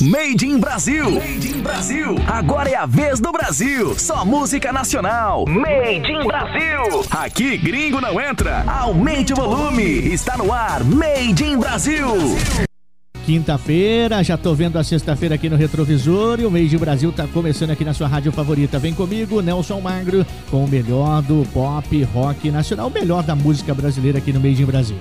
Made in Brasil. Made in Brasil. Agora é a vez do Brasil. Só música nacional. Made in Brasil. Aqui gringo não entra. Aumente o volume. Está no ar. Made in Brasil. Quinta-feira, já tô vendo a sexta-feira aqui no Retrovisor e o mês de Brasil tá começando aqui na sua rádio favorita. Vem comigo, Nelson Magro, com o melhor do pop, rock nacional, o melhor da música brasileira aqui no mês de Brasil.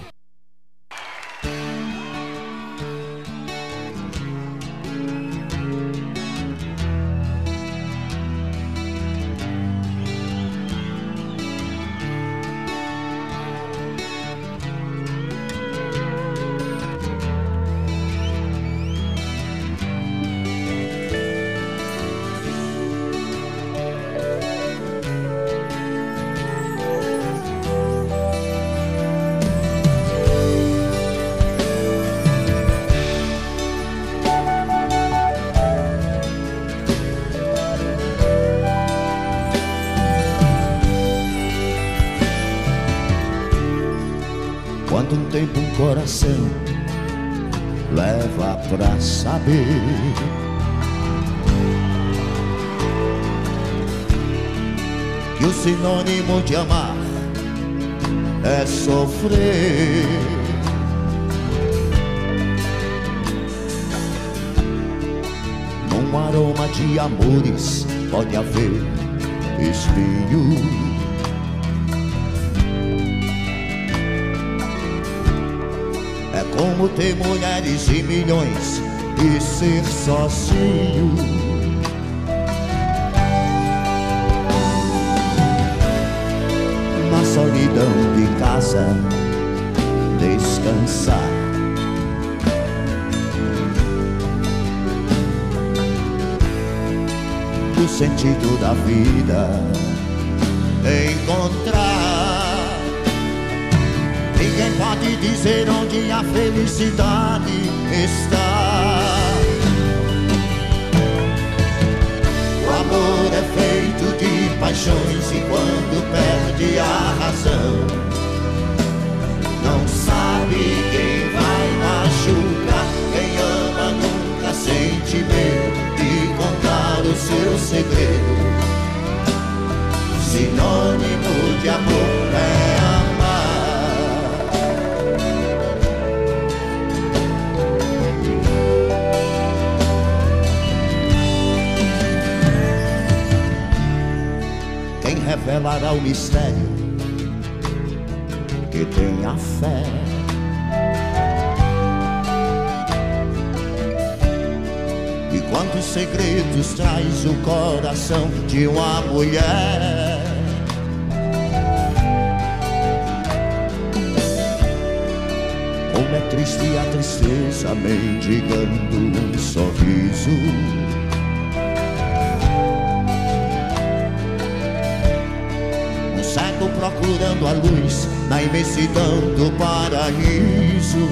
Sofrer. Num aroma de amores pode haver espinho. É como ter mulheres e milhões e ser sozinho. Casa descansar. O sentido da vida encontrar. Ninguém pode dizer onde a felicidade está. O amor é feito de paixões e quando perde a razão, seu segredo. Sinônimo de amor é revelará o mistério que tem a fé. Quantos segredos traz o coração de uma mulher? Como é triste a tristeza mendigando um sorriso. procurando a luz na imensidão do paraíso.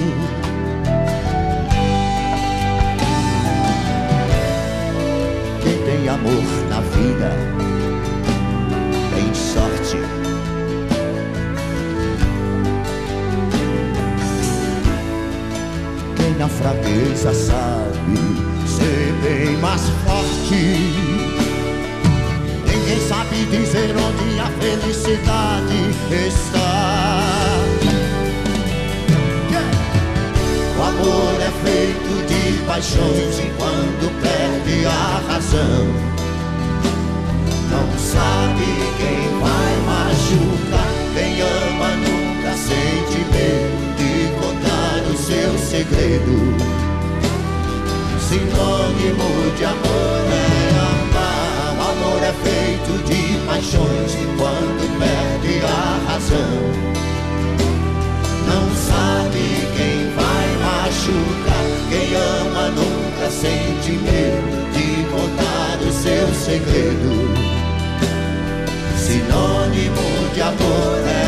Amor na vida tem sorte. Quem na fraqueza sabe ser bem mais forte. Ninguém sabe dizer onde a felicidade está. O amor é feito de paixões e quando perde a razão, não sabe quem vai machucar. Quem ama nunca sente medo de contar o seu segredo. Sinônimo de amor é amor é feito de paixões e quando perde a razão, sabe quem vai machucar. Quem ama nunca sente medo de contar o seu segredo. Sinônimo de amor é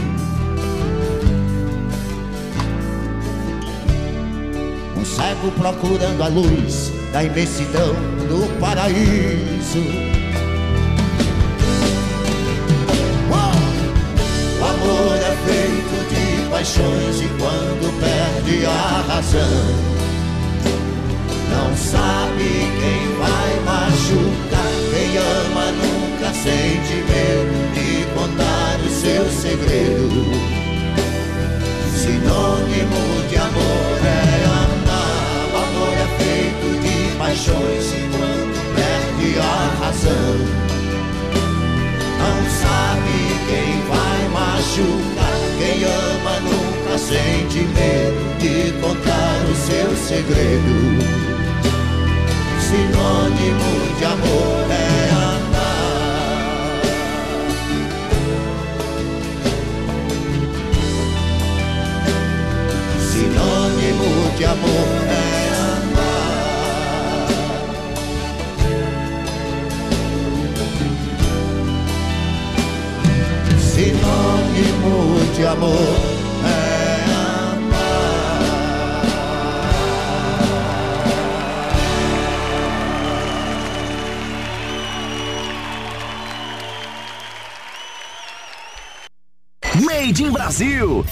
Cego procurando a luz da imensidão do paraíso. O amor é feito de paixões e quando perde a razão não sabe quem vai machucar. Quem ama nunca sente medo de contar o seu segredo. Sinônimo de amor é feito de paixões e quando perde a razão. Não sabe quem vai machucar. Quem ama nunca sente medo de contar o seu segredo sinônimo de amor é amar. Sinônimo de amor é Sinônimo de amor. Made in Brasil.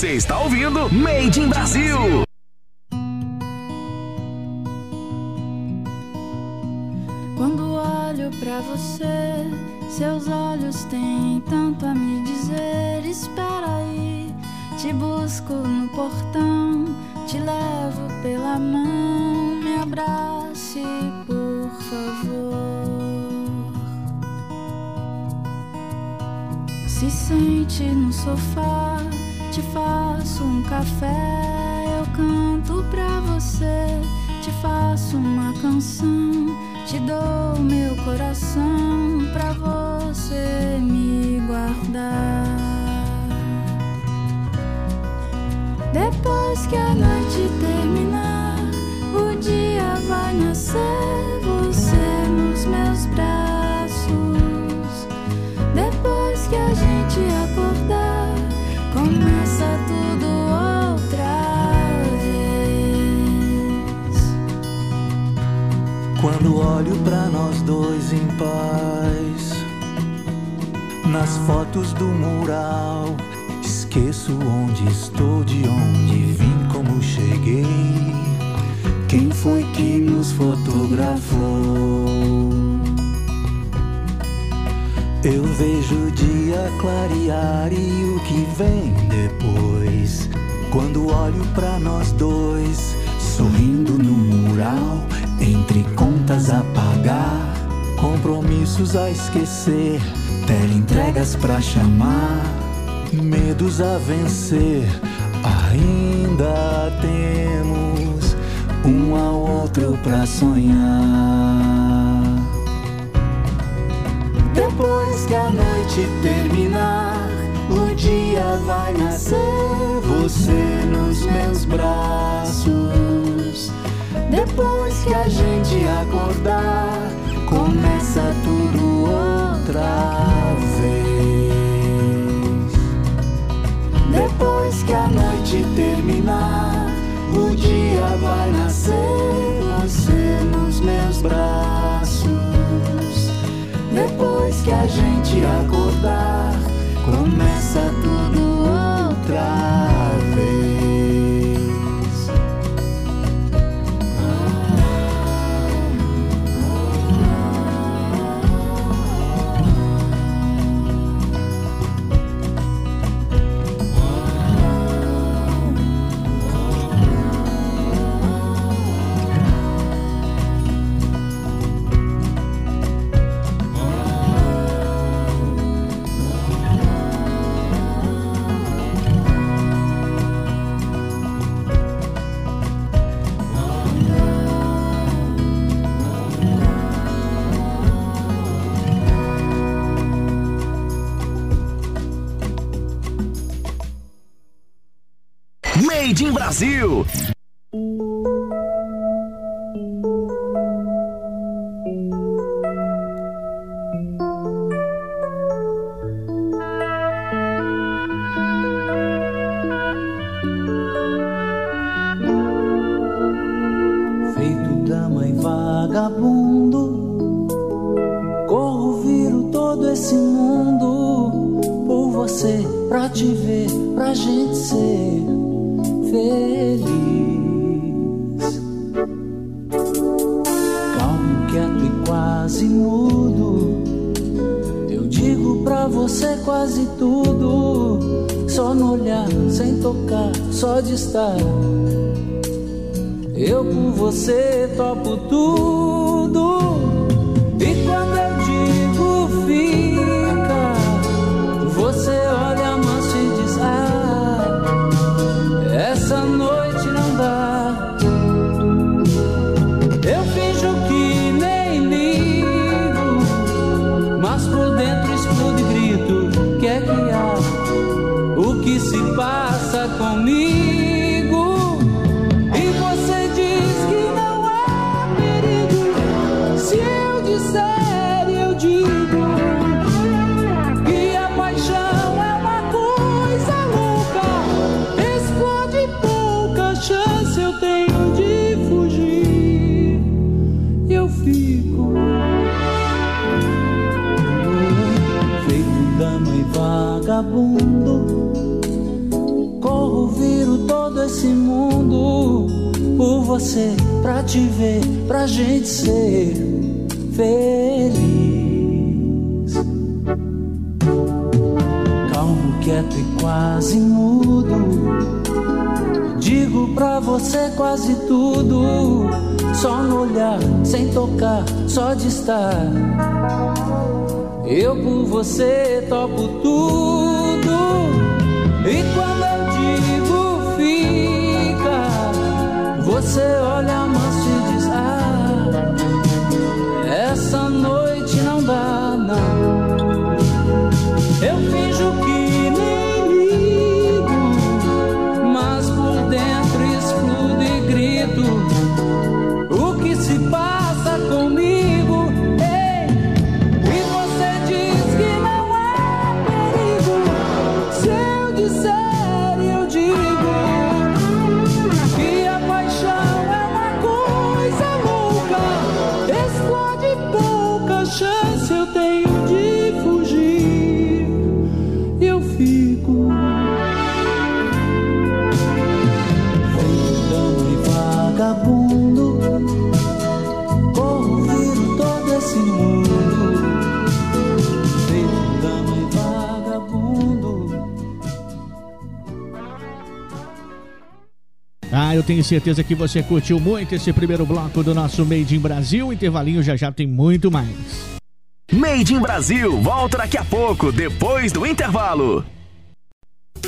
Você está ouvindo Made in Brasil. Quando olho para você, seus olhos têm tanto a me dizer. Espera aí, te busco no portão, te levo pela mão, me abrace, por favor. Se sente no sofá, te faço um café, eu canto pra você, te faço uma canção, te dou meu coração pra você me guardar. Depois que a noite olho pra nós dois em paz, nas fotos do mural, esqueço onde estou, de onde vim, como cheguei. Quem foi que nos fotografou? Eu vejo o dia clarear e o que vem depois. Quando olho pra nós dois, sorrindo no mural, entre contas a pagar, compromissos a esquecer, entregas pra chamar, medos a vencer. Ainda temos um ao outro pra sonhar. Depois que a noite terminar, o dia vai nascer. Você nos meus braços. Depois que a gente acordar, começa tudo outra vez. Depois que a noite terminar, o dia vai nascer. Você nos meus braços. Depois que a gente acordar, começa tudo outra vez. In Brasil. sem tocar, só de estar. Eu por você topo tudo. E quando eu digo fica, você olha a mão. tenho certeza que você curtiu muito esse primeiro bloco do nosso Made in Brasil. Intervalinho já já tem muito mais. Made in Brasil volta daqui a pouco, depois do intervalo.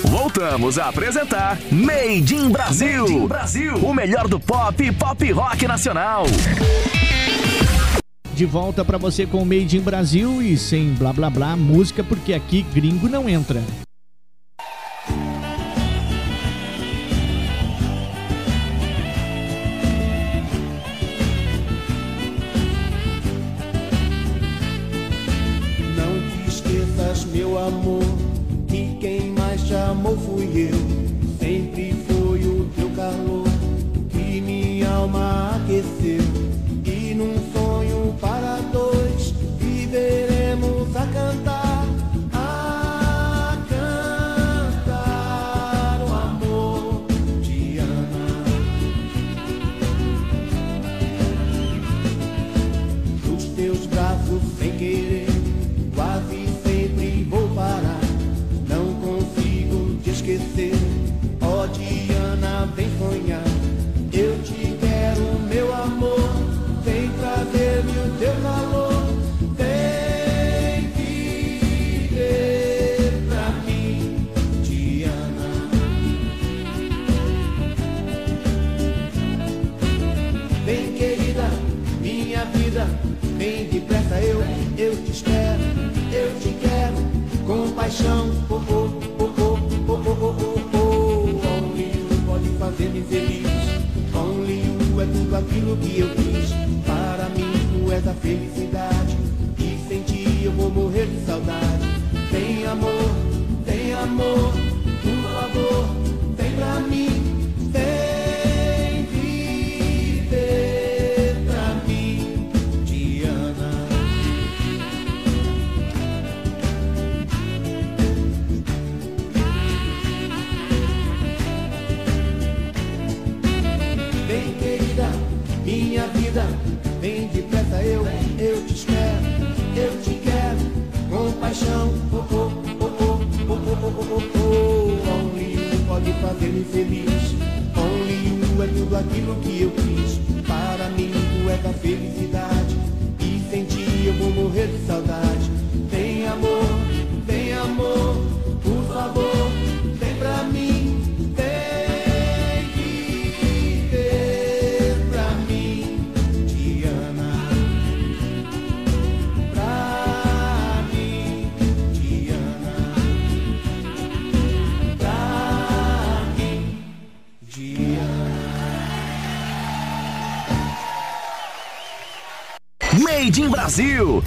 Voltamos a apresentar Made in Brasil. Made in Brasil. O melhor do pop e pop rock nacional. De volta para você com Made in Brasil e sem blá blá blá música, porque aqui gringo não entra. aquilo que eu quis Para mim, tu és a felicidade. E sem ti eu vou morrer de saudade. Tem amor, tem amor. tudo aquilo que eu fiz Para mim, tu é da felicidade. E sem ti eu vou morrer de saudade. Brasil.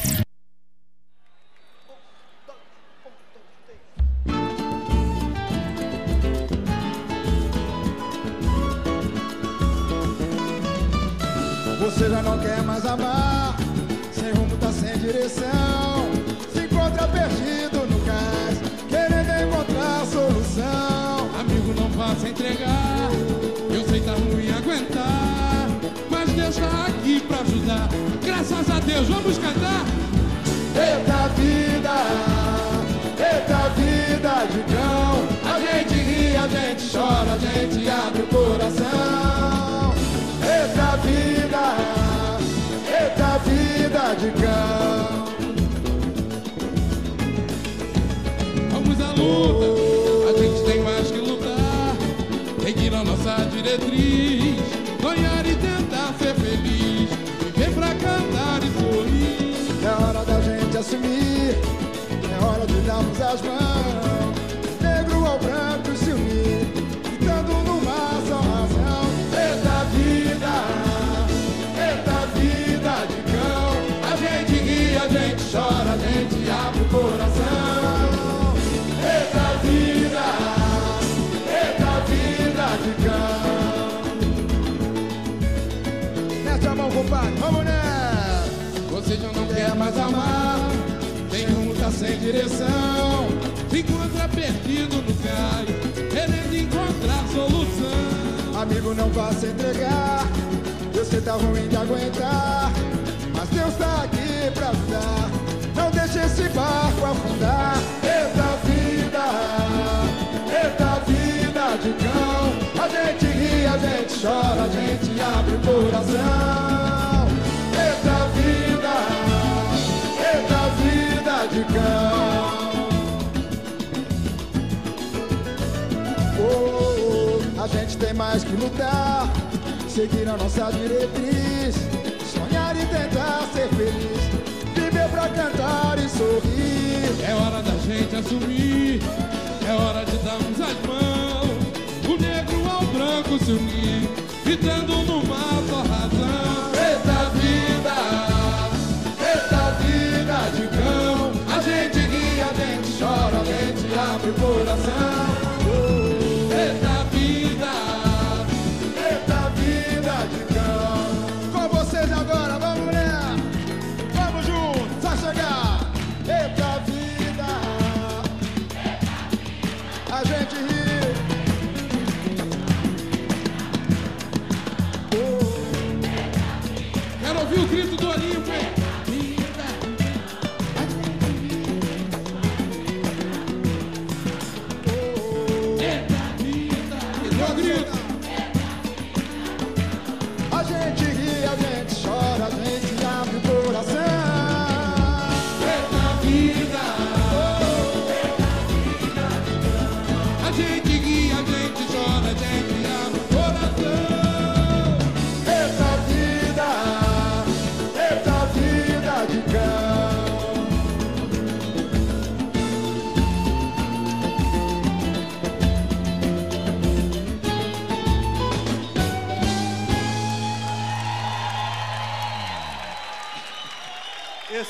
Você já não quer mais amar, tem rumo, tá sem direção. se encontra perdido no caio, querendo encontrar solução. Amigo, não vá se entregar, você tá ruim de aguentar. Mas Deus tá aqui pra ajudar, não deixe esse barco afundar. Eita vida, eita vida de cão. A gente ri, a gente chora, a gente abre o coração. Cão. Oh, oh, a gente tem mais que lutar, seguir a nossa diretriz, sonhar e tentar ser feliz, viver pra cantar e sorrir. É hora da gente assumir, é hora de darmos as mãos. O negro ao branco se unir, gritando numa só razão. O coração.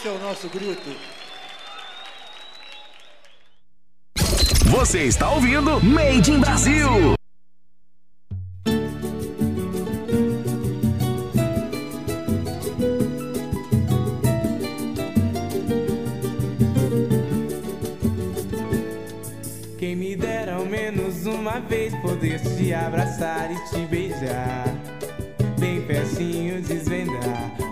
Esse é o nosso grito. Você está ouvindo Made in Brasil. Quem me dera ao menos uma vez poder te abraçar e te beijar. Bem pertinho desvendar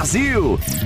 Brasil.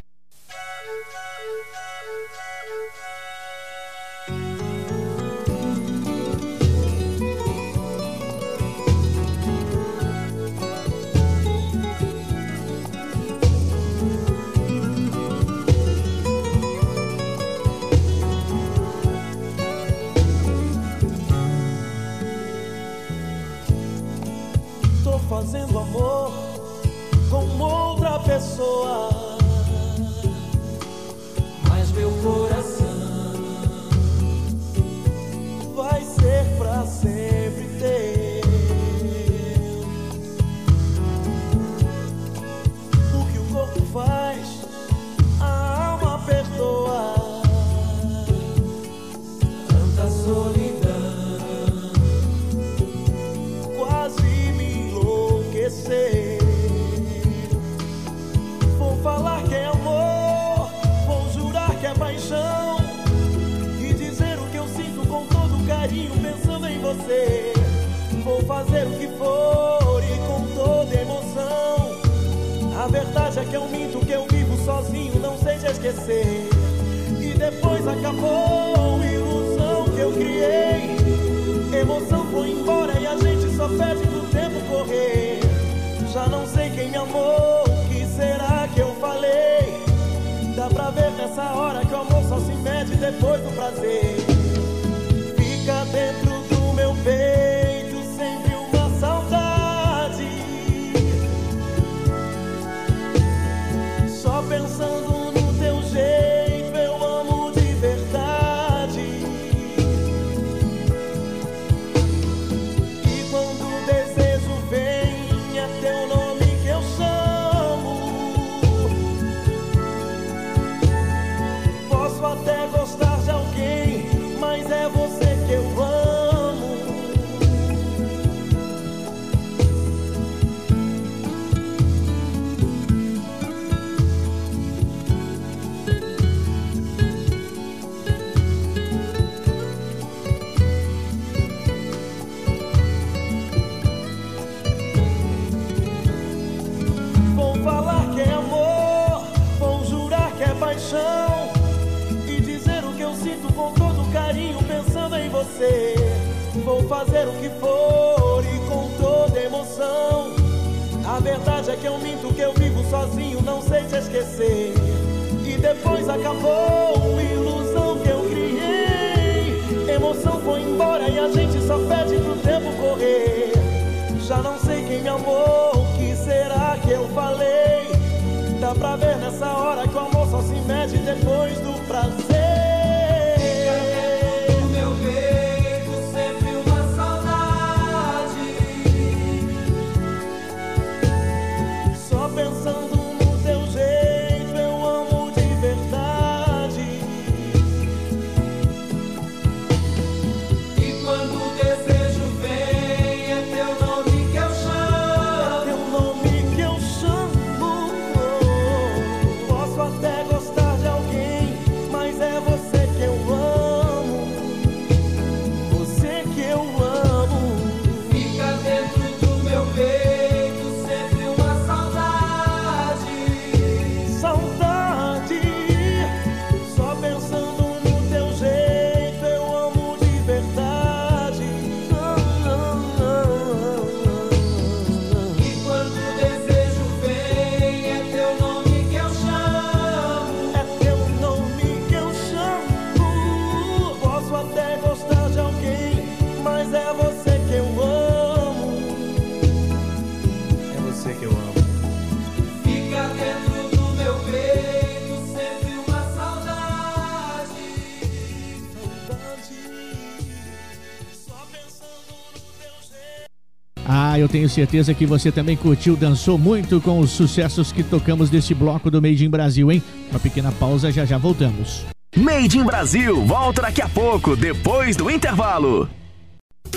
tenho certeza que você também curtiu, dançou muito com os sucessos que tocamos desse bloco do Made in Brasil, hein? Uma pequena pausa, já já voltamos. Made in Brasil volta daqui a pouco, depois do intervalo.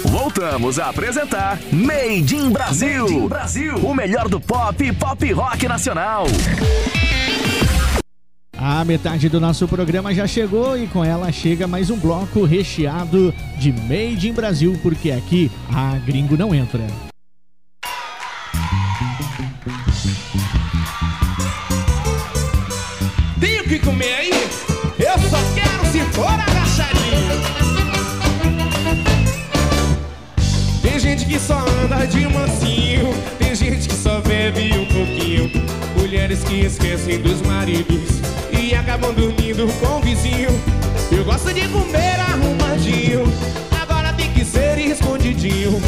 Voltamos a apresentar Made in Brasil. Made in Brasil. O melhor do pop e pop rock nacional. A metade do nosso programa já chegou e com ela chega mais um bloco recheado de Made in Brasil, porque aqui a gringo não entra. Que esquecem dos maridos e acabam dormindo com o vizinho. Eu gosto de comer arrumadinho, agora tem que ser escondidinho.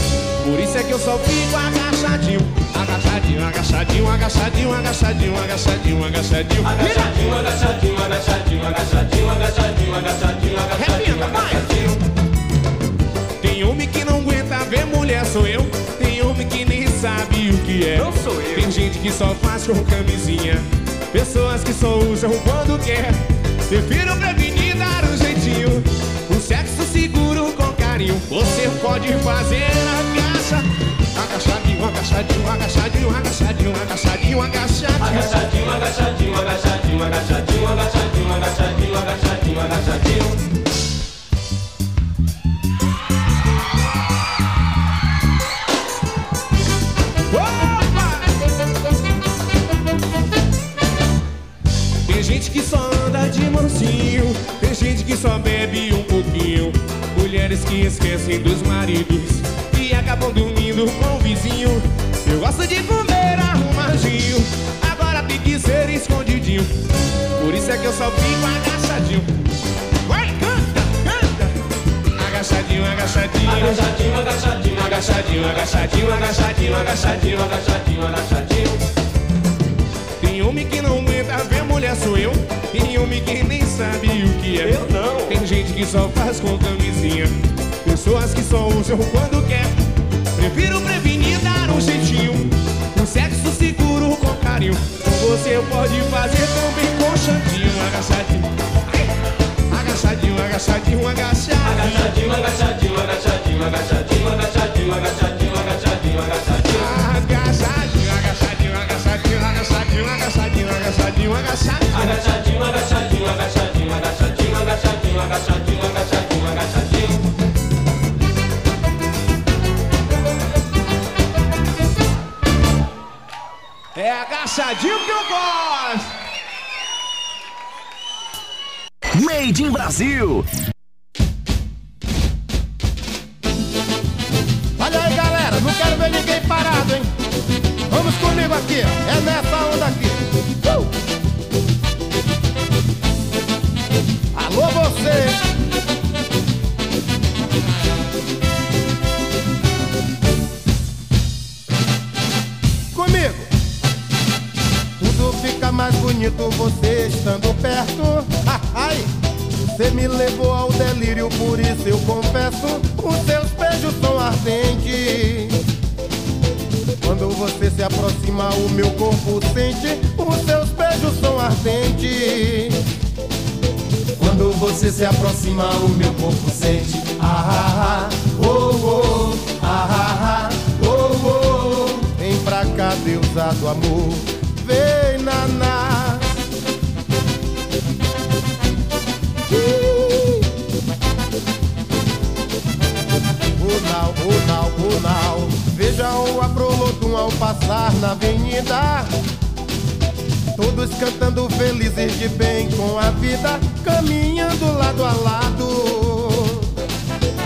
Por isso é que eu só fico agachadinho, agachadinho, agachadinho, agachadinho, agachadinho, agachadinho, agachadinho. Agachadinho, agachadinho, agachadinho, agachadinho, agachadinho, agachadinho, agachadinho, agachadinho. Tem homem que não aguenta ver mulher, sou eu. Tem homem que nem sabe o que é. Não sou eu. Tem gente que só faz com camisinha. Pessoas que só usam quando quer. Prefiro prevenir dar um jeitinho. Um sexo seguro com carinho. Você pode fazer agacha. Agachadinho, agachadinho, agachadinho, agachadinho, agachadinho, agachadinho. Agachadinho, agachadinho, agachadinho, agachadinho, agachadinho, agachadinho, agachadinho, agachadinho. Mansinho, tem gente que só bebe um pouquinho. Mulheres que esquecem dos maridos e acabam dormindo com o vizinho. Eu gosto de comer arrumadinho, agora tem que ser escondidinho. Por isso é que eu só fico agachadinho. Vai, canta, canta. Agachadinho, agachadinho. Agachadinho, agachadinho, Agachadinho, agachadinho, agachadinho, agachadinho, agachadinho, agachadinho. Tem homem que não mulher, sou eu. Tem homem que nem sabe o que é. Eu não. Tem gente que só faz com camisinha. Pessoas que só usam quando quer. Prefiro prevenir, dar um jeitinho. Um sexo seguro com carinho. Você pode fazer também com chantinho, agachadinho. Ai, Agachadinho, agachadinho, agachadinho. Agachadinho, agachadinho, agachadinho, agachadinho, agachadinho, agachadinho, agachadinho, agachadinho. Agachadinho, agachadinho, agachadinho, agachadinho, agachadinho, agachadinho, agachadinho. Agachadinho, agachadinho, agachadinho, agachadinho, agachadinho, agachadinho, agachadinho. É agachadinho que eu gosto. Made in Brasil. Aqui. É nessa onda aqui. Uh! Alô, você! Comigo! Tudo fica mais bonito você estando perto. Ai! Você me levou ao delírio, por isso eu confesso. Aproxima, o meu corpo sente. Os seus beijos são ardentes. Quando você se aproxima, o meu corpo sente. Ah, ah, ah, oh, oh, ah, ah, ah, oh, oh. Vem pra cá, deusado amor. Vem, naná. Runal, runal, runal Veja o Afrolodum ao passar na avenida. Todos cantando felizes de bem com a vida Caminhando lado a lado.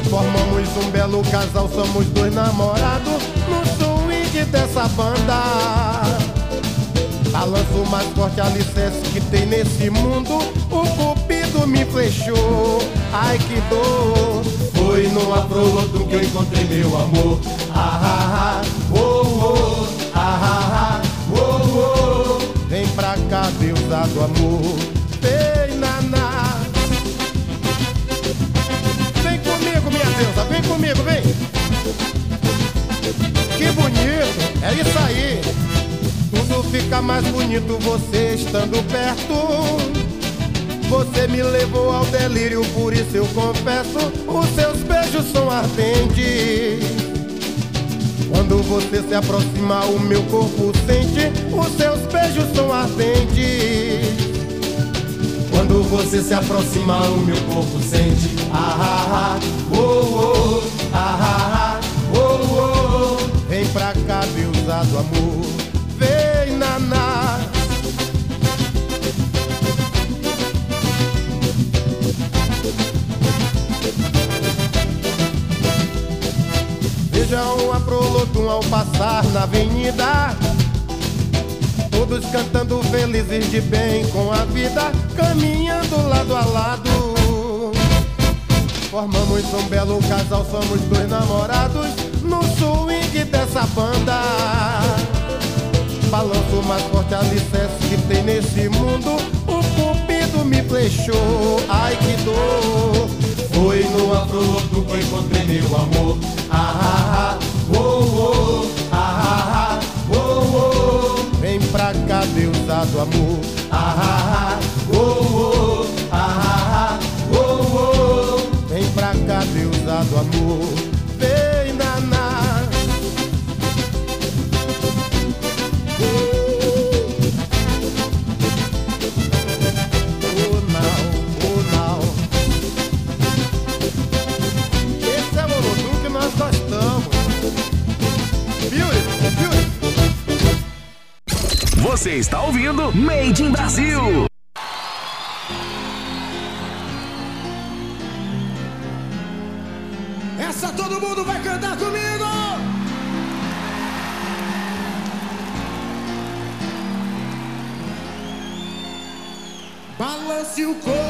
Formamos um belo casal, somos dois namorados No swing dessa banda. Balanço mais forte alicerce que tem nesse mundo O cupido me flechou, ai que dor. Foi no afrolodum que eu encontrei meu amor Ah, ah, oh, oh, ah, ah, oh, oh Vem pra cá, deusado amor Vem, Vem comigo, minha deusa, vem comigo, vem Que bonito, é isso aí tudo fica mais bonito você estando perto. Você me levou ao delírio, por isso eu confesso. Os seus beijos são ardentes. Quando você se aproxima, o meu corpo sente. Os seus beijos são ardentes. Quando você se aproxima, o meu corpo sente. Ah, ah, ah, oh, oh, ah, ah, ah, oh, oh. Vem pra cá, deusado amor. beijam a Prolotum ao passar na avenida. Todos cantando felizes de bem com a vida, caminhando lado a lado. Formamos um belo casal, somos dois namorados no swing dessa banda. Balanço mais forte alicerce que tem nesse mundo. O cupido me flechou, ai que dor. Foi no afroloto que encontrei meu amor. dado amor. Ah, ah, ah, oh, oh, ah, ah, ah oh, oh. Vem pra cá, Deus amor. Você está ouvindo Made in Brasil. Essa todo mundo vai cantar comigo. Balance o corpo.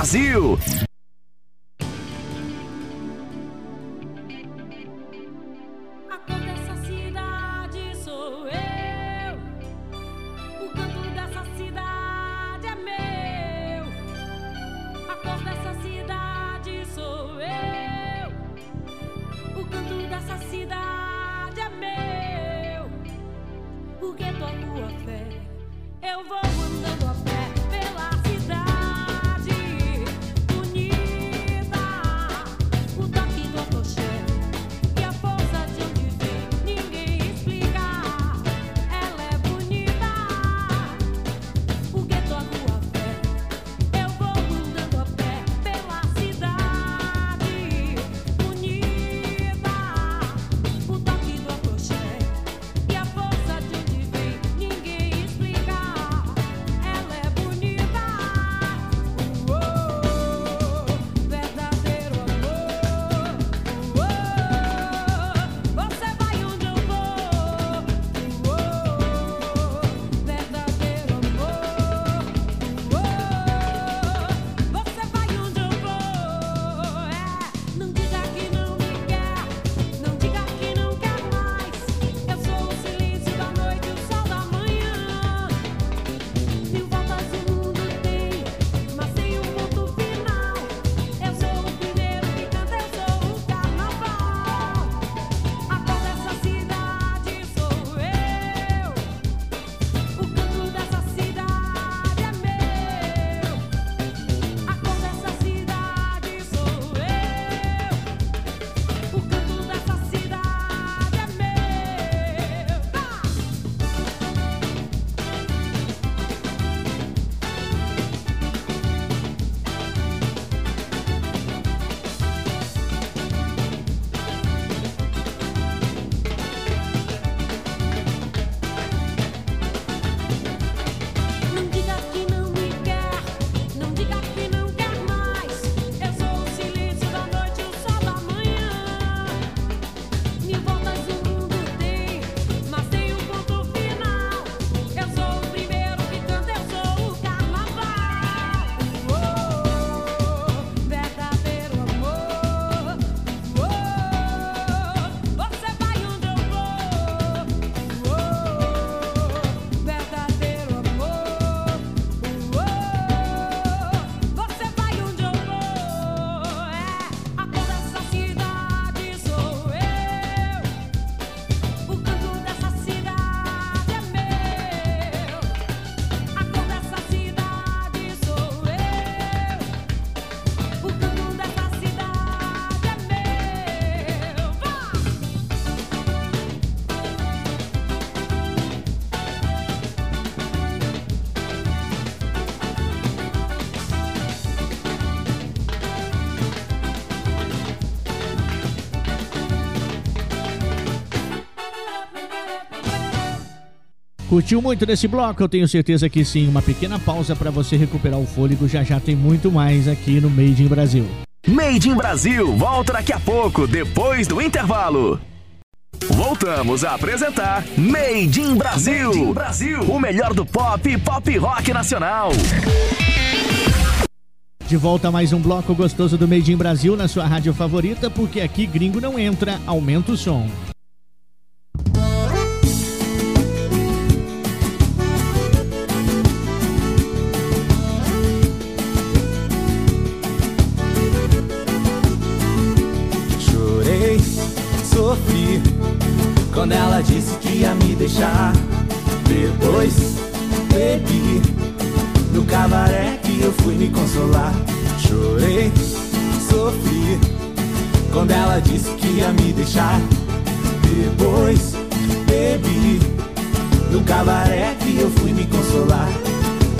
Brasil. Curtiu muito desse bloco? Eu tenho certeza que sim. Uma pequena pausa para você recuperar o fôlego. Já já tem muito mais aqui no Made in Brasil. Made in Brasil volta daqui a pouco, depois do intervalo. Voltamos a apresentar Made in Brasil. Brasil, o melhor do pop e pop rock nacional. De volta a mais um bloco gostoso do Made in Brasil na sua rádio favorita, porque aqui gringo não entra. Aumenta o som. Sofri quando ela disse que ia me deixar. Depois bebi no cabaré que eu fui me consolar. Chorei, sofri quando ela disse que ia me deixar. Depois bebi no cabaré que eu fui me consolar.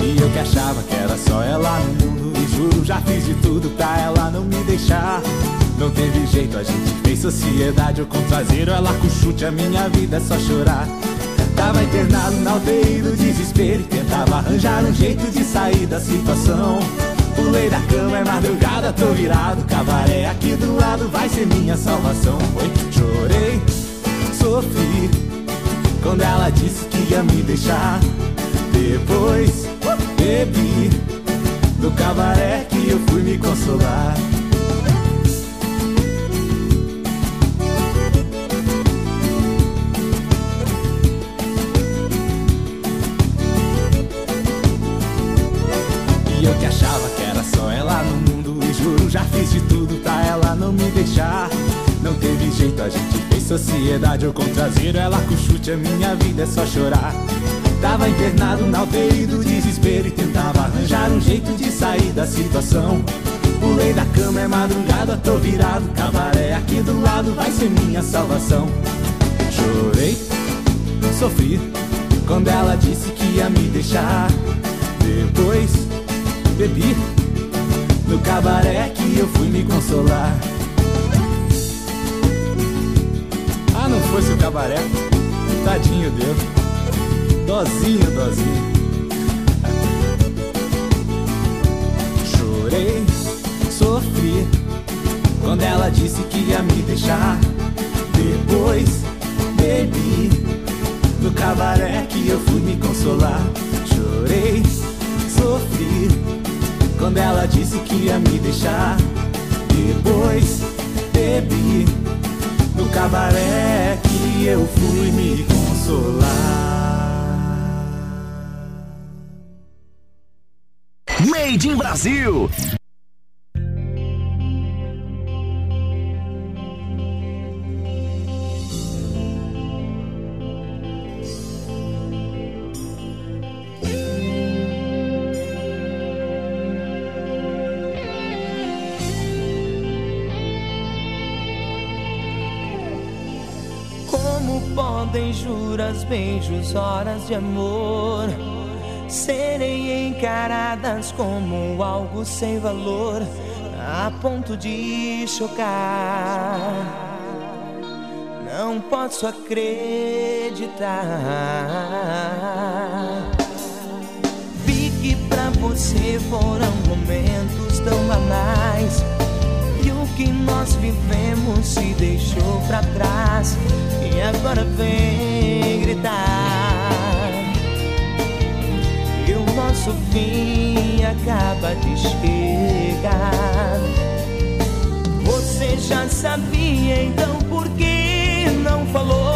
E eu que achava que era só ela no mundo E juro, já fiz de tudo pra ela não me deixar Não teve jeito, a gente fez sociedade. Eu com traseiro, ela com chute A minha vida é só chorar. Tava internado na UTI do desespero E tentava arranjar um jeito de sair da situação. Pulei da cama, é madrugada, tô virado. Cabaré aqui do lado vai ser minha salvação. Foi, chorei, sofri Quando ela disse que ia me deixar. Depois bebi no cabaré que eu fui me consolar. Eu que achava que era só ela no mundo E juro, já fiz de tudo pra ela não me deixar. Não teve jeito, a gente fez sociedade Eu contraziro ela com chute, a minha vida é só chorar. Tava internado na UTI do desespero E tentava arranjar um jeito de sair da situação. Pulei da cama, é madrugada, tô virado Cabaré aqui do lado, vai ser minha salvação. Chorei, sofri Quando ela disse que ia me deixar. Depois bebi no cabaré que eu fui me consolar. Ah, não fosse o cabaré, tadinho deu. Dozinho, dozinho. Chorei, sofri quando ela disse que ia me deixar. Depois bebi no cabaré que eu fui me consolar. Chorei, sofri quando ela disse que ia me deixar. Depois bebi no cabaré que eu fui me consolar. Made in Brasil. Beijos, horas de amor serem encaradas como algo sem valor, a ponto de chocar? Não posso acreditar. Vi que pra você foram momentos tão banais. Que nós vivemos se deixou pra trás. E agora vem gritar. E o nosso fim acaba de chegar. Você já sabia, então por que não falou?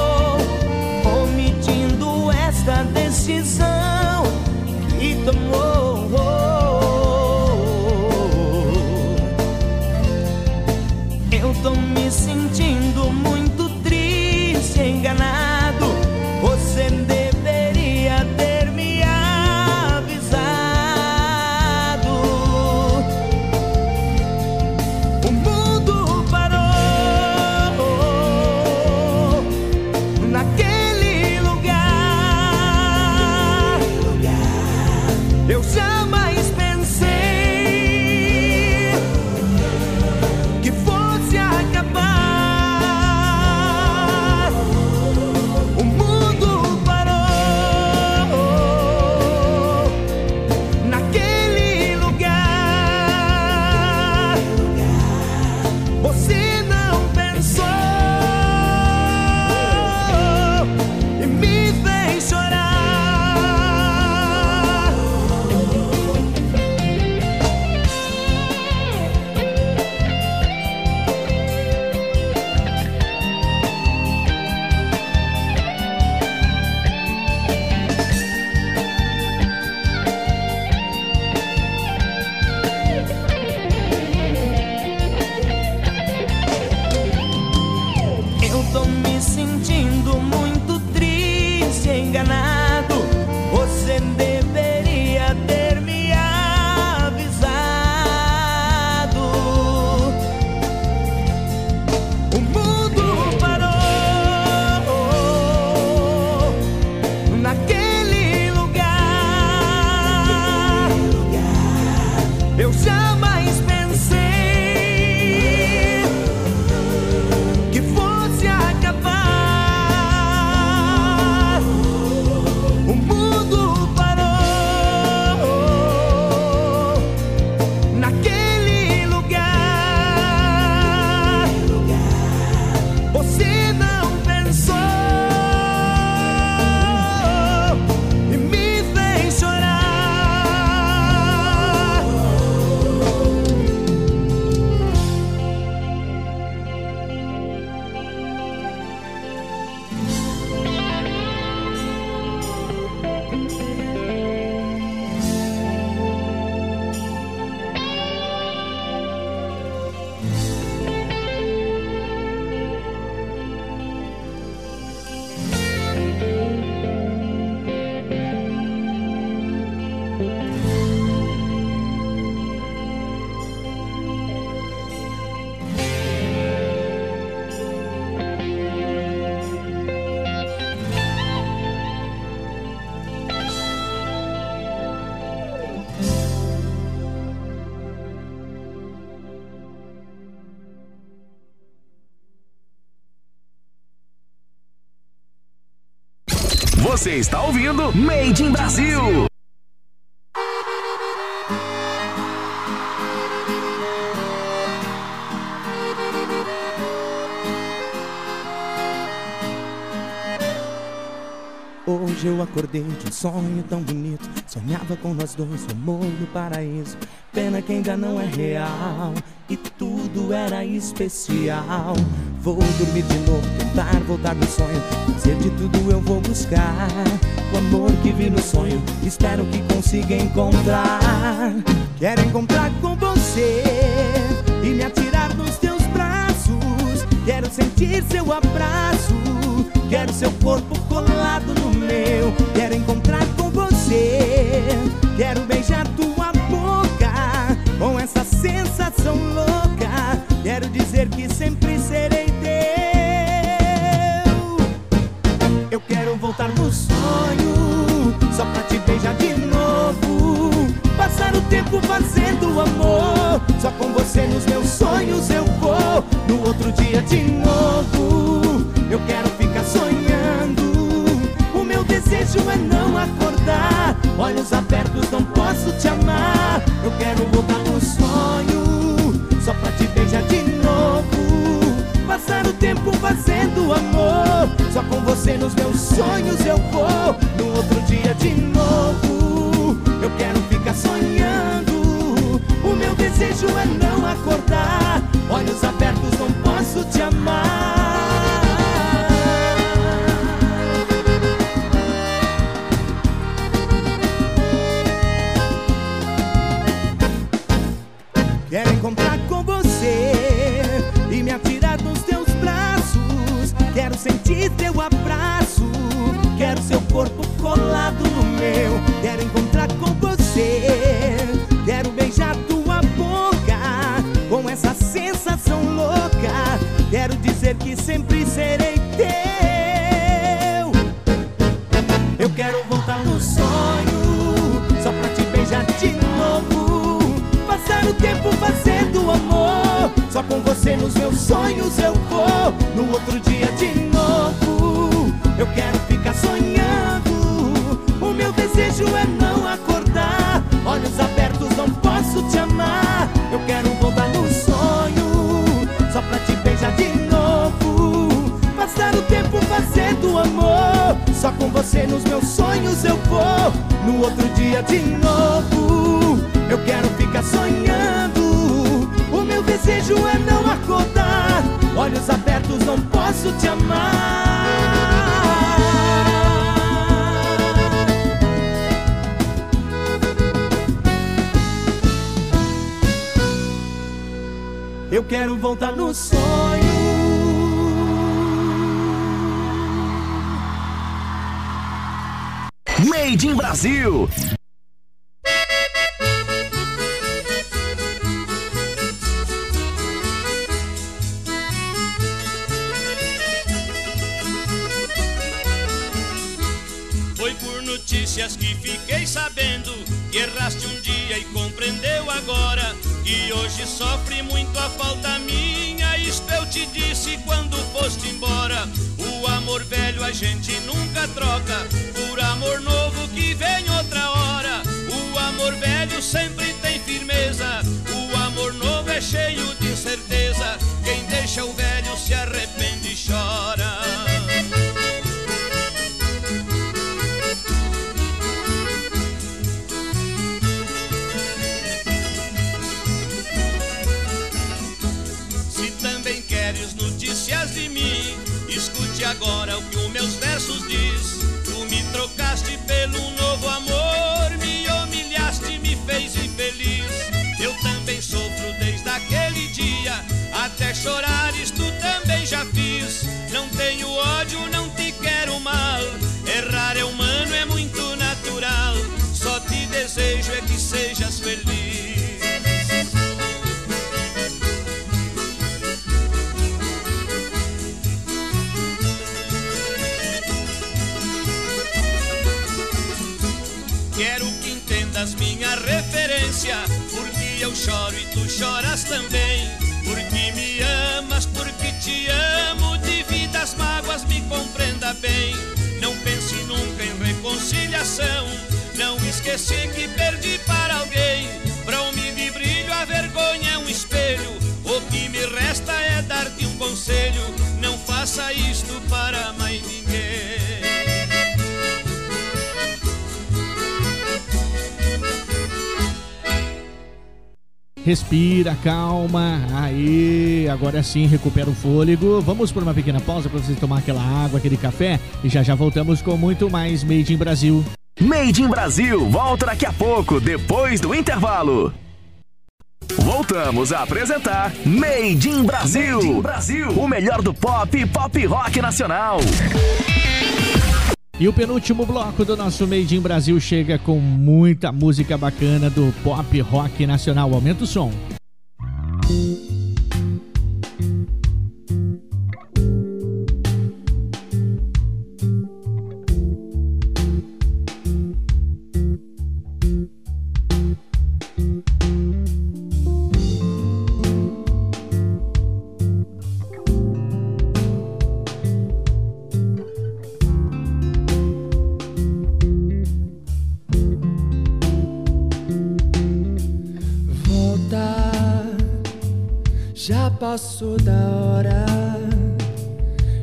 Tô me sentindo Você está ouvindo Made in Brasil. Hoje eu acordei de um sonho tão bonito. Sonhava com nós dois, o amor no paraíso. Pena que ainda não é real e tudo era especial. Vou dormir de novo, tentar voltar no sonho. Fazer de tudo eu vou buscar. O amor que vi no sonho, espero que consiga encontrar. Quero encontrar com você e me atirar nos teus braços. Quero sentir seu abraço. Quero seu corpo colado no meu. Quero encontrar com você. Quero beijar tua boca com essa sensação louca. Só com você nos meus sonhos eu vou. No outro dia de novo. Eu quero ficar sonhando. O meu desejo é não acordar. Olhos abertos, não posso te amar. Eu quero voltar no sonho. Só pra te beijar de novo. Passar o tempo fazendo amor. Só com você nos meus sonhos eu vou. No outro dia de novo. Desejo é não acordar. Olhos abertos, não posso te amar. Quero encontrar com você e me atirar nos teus braços. Quero sentir teu abraço. Quero seu corpo colado no meu. Quero encontrar com você. Só com você nos meus sonhos eu vou. No outro dia de novo. Eu quero ficar sonhando. O meu desejo é não acordar. Olhos abertos, não posso te amar. Eu quero voltar no sonho. Só pra te beijar de novo. Passar o tempo fazendo amor. Só com você nos meus sonhos eu vou. No outro dia de novo. Eu quero ficar sonhando. Desejo é não acordar. Olhos abertos, não posso te amar. Eu quero voltar no sonho. Made in Brasil. O amor chorares tu também já fiz. Não tenho ódio, não te quero mal. Errar é humano, é muito natural. Só te desejo é que sejas feliz. Quero que entendas minha referência, porque eu choro e tu choras também te amo, divida as mágoas, me compreenda bem. Não pense nunca em reconciliação. Não esqueci que perdi para alguém. Pra homem de brilho, a vergonha é um espelho. O que me resta é dar-te um conselho. Não faça isto para mim. Respira, calma. Aí, agora sim, recupera o fôlego. Vamos por uma pequena pausa para você tomar aquela água, aquele café e já já voltamos com muito mais Made in Brasil. Made in Brasil volta daqui a pouco, depois do intervalo. Voltamos a apresentar Made in Brasil. Made in Brasil. O melhor do pop e pop rock nacional. E o penúltimo bloco do nosso Made in Brasil chega com muita música bacana do pop rock nacional. Aumenta o som. Passou da hora.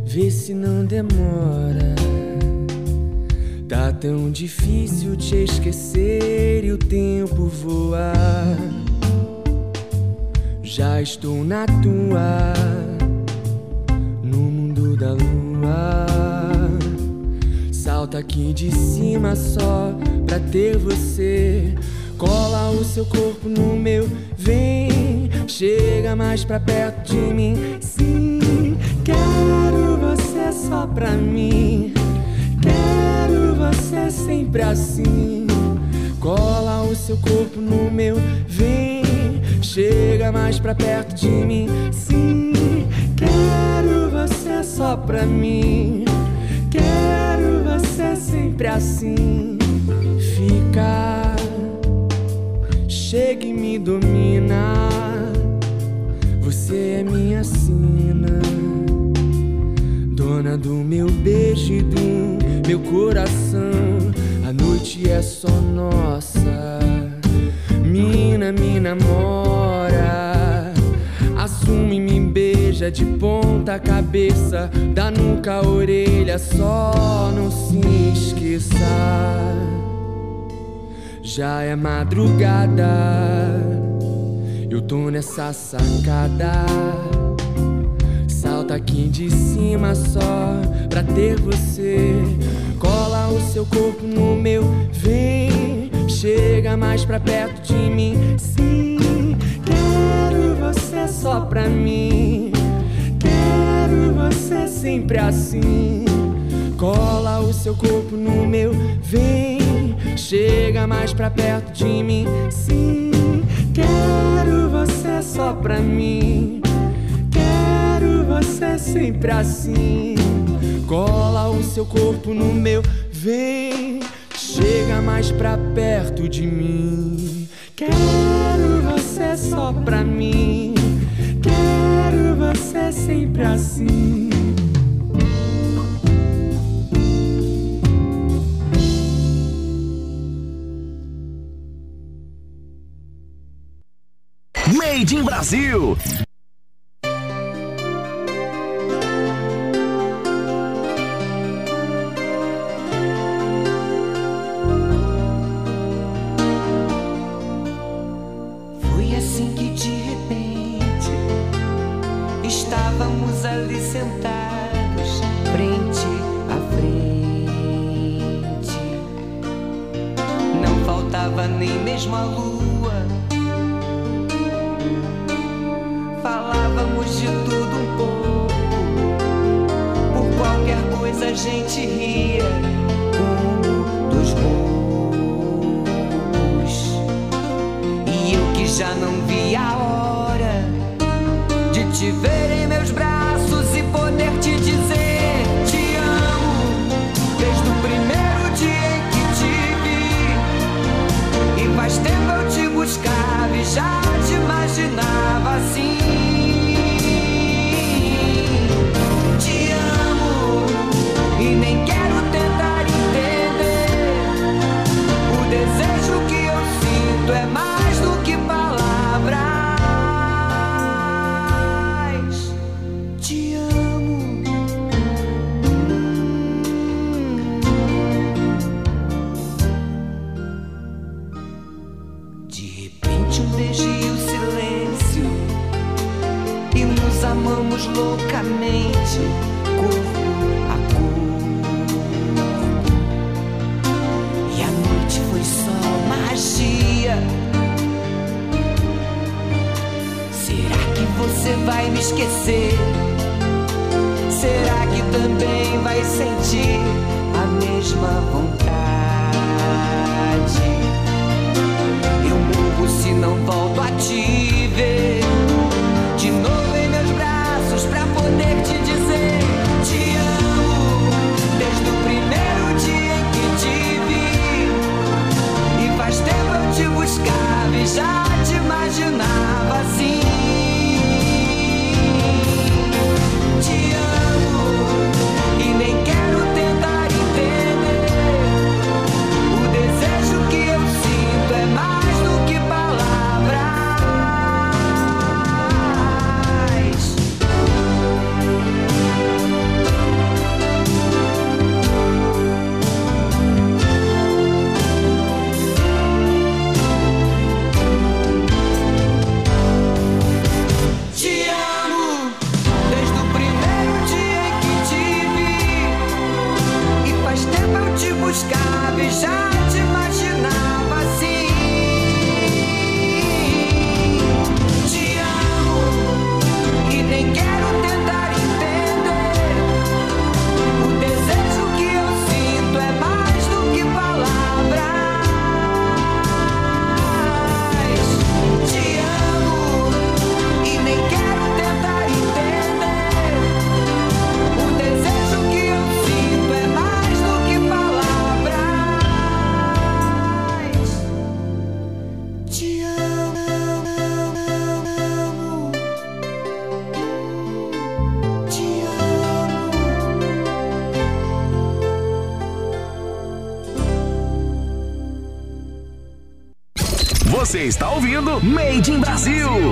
Vê se não demora. Tá tão difícil te esquecer e o tempo voa. Já estou na tua, no mundo da lua. Salta aqui de cima só pra ter você. Cola o seu corpo no meu, vem, chega mais pra perto de mim. Sim, quero você só pra mim. Quero você sempre assim. Cola o seu corpo no meu, vem, chega mais pra perto de mim. Sim, quero você só pra mim. Quero você sempre assim. Fica, chega e me domina. Você é minha sina, dona do meu beijo e do meu coração. A noite é só nossa. Mina, me namora. Assume, me beija de ponta cabeça, da nuca à orelha, só não se esqueça. Já é madrugada, eu tô nessa sacada. Salta aqui de cima só pra ter você. Cola o seu corpo no meu, vem, chega mais pra perto de mim. Sim, quero você só pra mim. Quero você sempre assim. Cola o seu corpo no meu, vem, chega mais pra perto de mim. Sim, quero você só pra mim. Quero você sempre assim. Cola o seu corpo no meu, vem, chega mais pra perto de mim. Quero você só pra mim. Quero você sempre assim. Made in Brasil. Ouvindo Made in Brasil.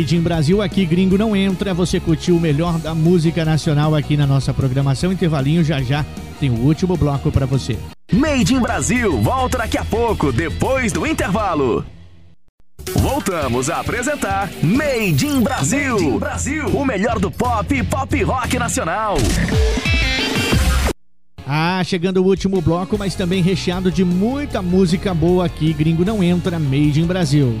Made in Brasil, aqui gringo não entra. Você curtiu o melhor da música nacional aqui na nossa programação. Intervalinho já já tem o último bloco para você. Made in Brasil volta daqui a pouco, depois do intervalo. Voltamos a apresentar Made in Brasil. Made in Brasil. O melhor do pop e pop rock nacional. Ah, chegando o último bloco, mas também recheado de muita música boa aqui. Gringo não entra, Made in Brasil.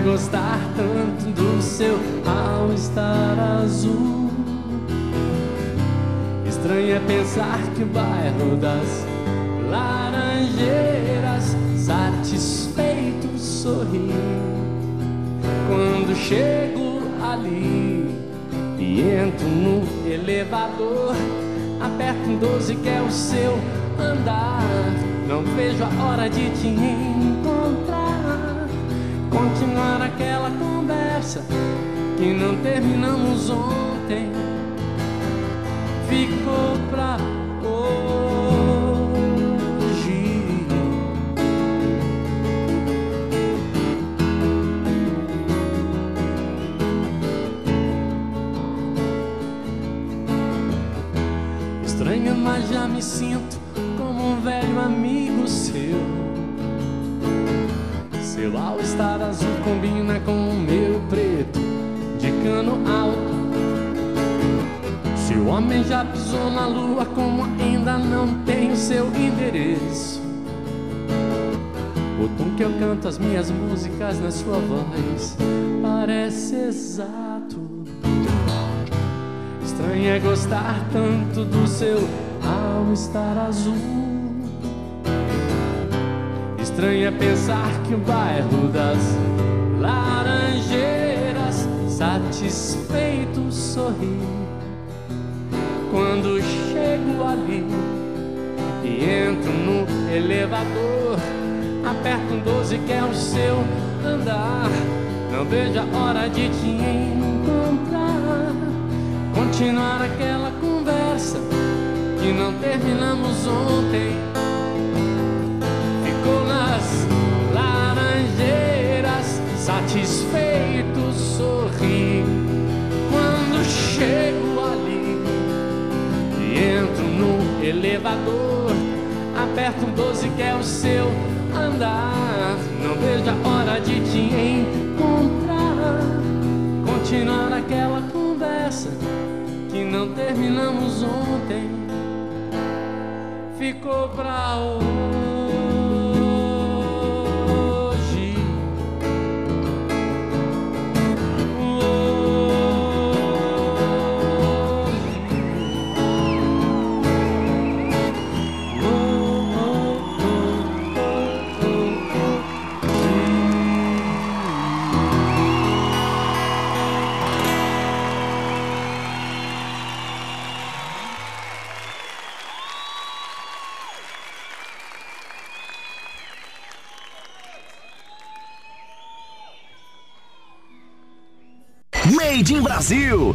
Gostar tanto do seu all-star azul. Estranho é pensar que o bairro das laranjeiras satisfeito sorri quando chego ali e entro no elevador. Aperto um 12 que é o seu andar. Não vejo a hora de te encontrar. Continuar aquela conversa que não terminamos ontem. Ficou pra hoje. Estranho, mas já me sinto como um velho amigo seu. Seu azul combina com o meu preto de cano alto. Se o homem já pisou na lua, como ainda não tem o seu endereço. O tom que eu canto as minhas músicas na sua voz parece exato. Estranho é gostar tanto do seu all-star azul. Estranho é pensar que o bairro das laranjeiras satisfeito sorri quando chego ali e entro no elevador. Aperto um 12 que é o seu andar. Não vejo a hora de te encontrar. Continuar aquela conversa que não terminamos ontem. Satisfeito sorri. Quando chego ali e entro no elevador, aperto um 12 que é o seu andar. Não vejo a hora de te encontrar. Continuar aquela conversa que não terminamos ontem. Ficou pra hoje. Brasil.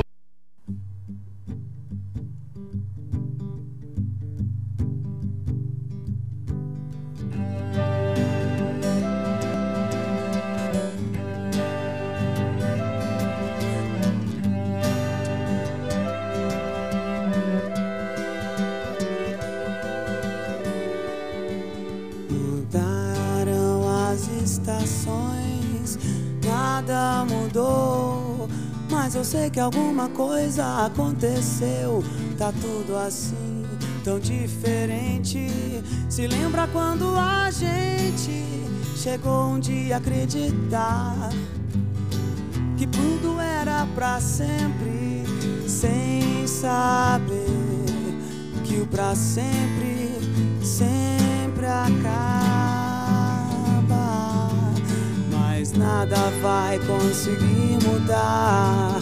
Que alguma coisa aconteceu. Tá tudo assim, tão diferente. Se lembra quando a gente chegou um dia a acreditar que tudo era pra sempre, sem saber que o pra sempre sempre acaba. Mas nada vai conseguir mudar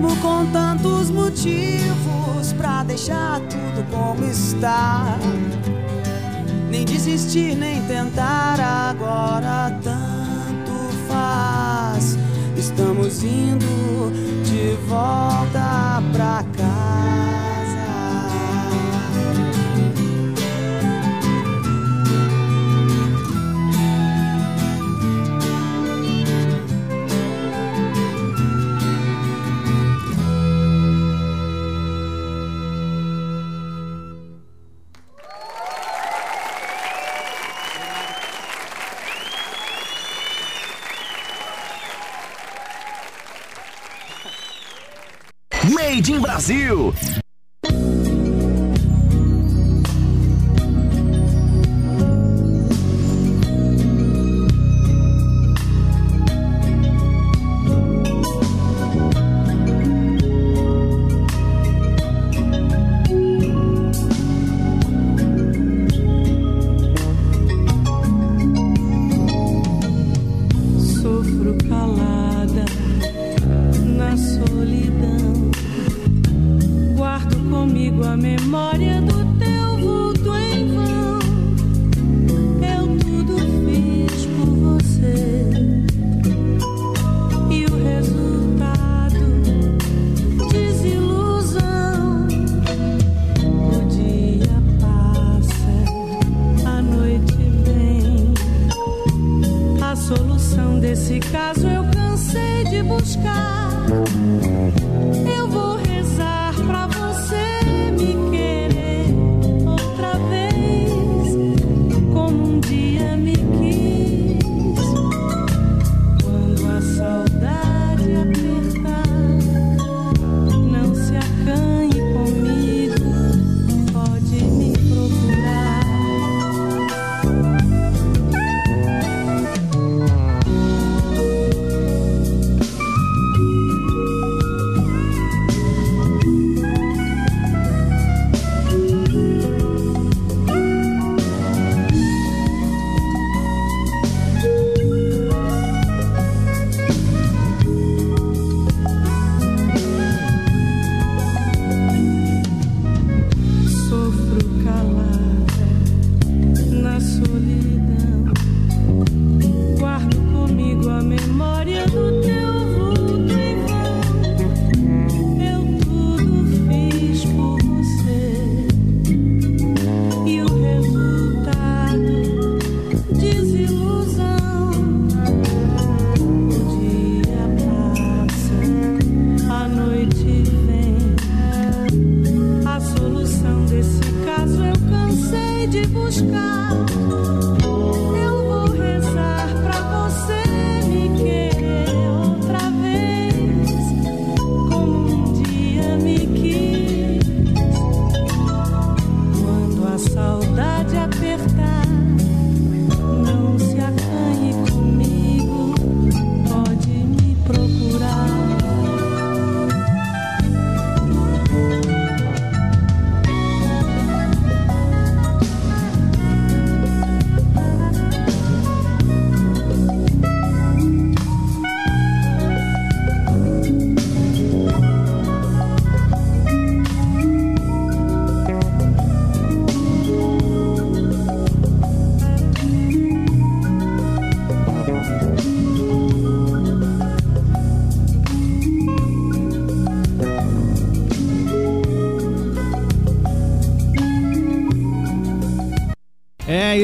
Mesmo com tantos motivos pra deixar tudo como está. Nem desistir, nem tentar agora tanto faz. Estamos indo de volta pra casa. Brasil.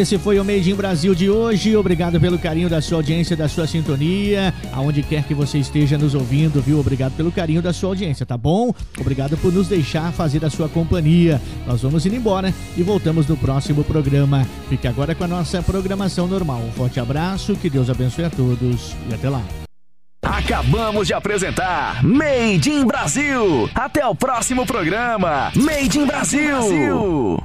Esse foi o Made in Brasil de hoje. Obrigado pelo carinho da sua audiência, da sua sintonia, aonde quer que você esteja nos ouvindo, viu? Obrigado pelo carinho da sua audiência, tá bom? Obrigado por nos deixar fazer a sua companhia. Nós vamos indo embora e voltamos no próximo programa. Fique agora com a nossa programação normal. Um forte abraço, que Deus abençoe a todos e até lá. Acabamos de apresentar Made in Brasil. Até o próximo programa. Made in Brasil.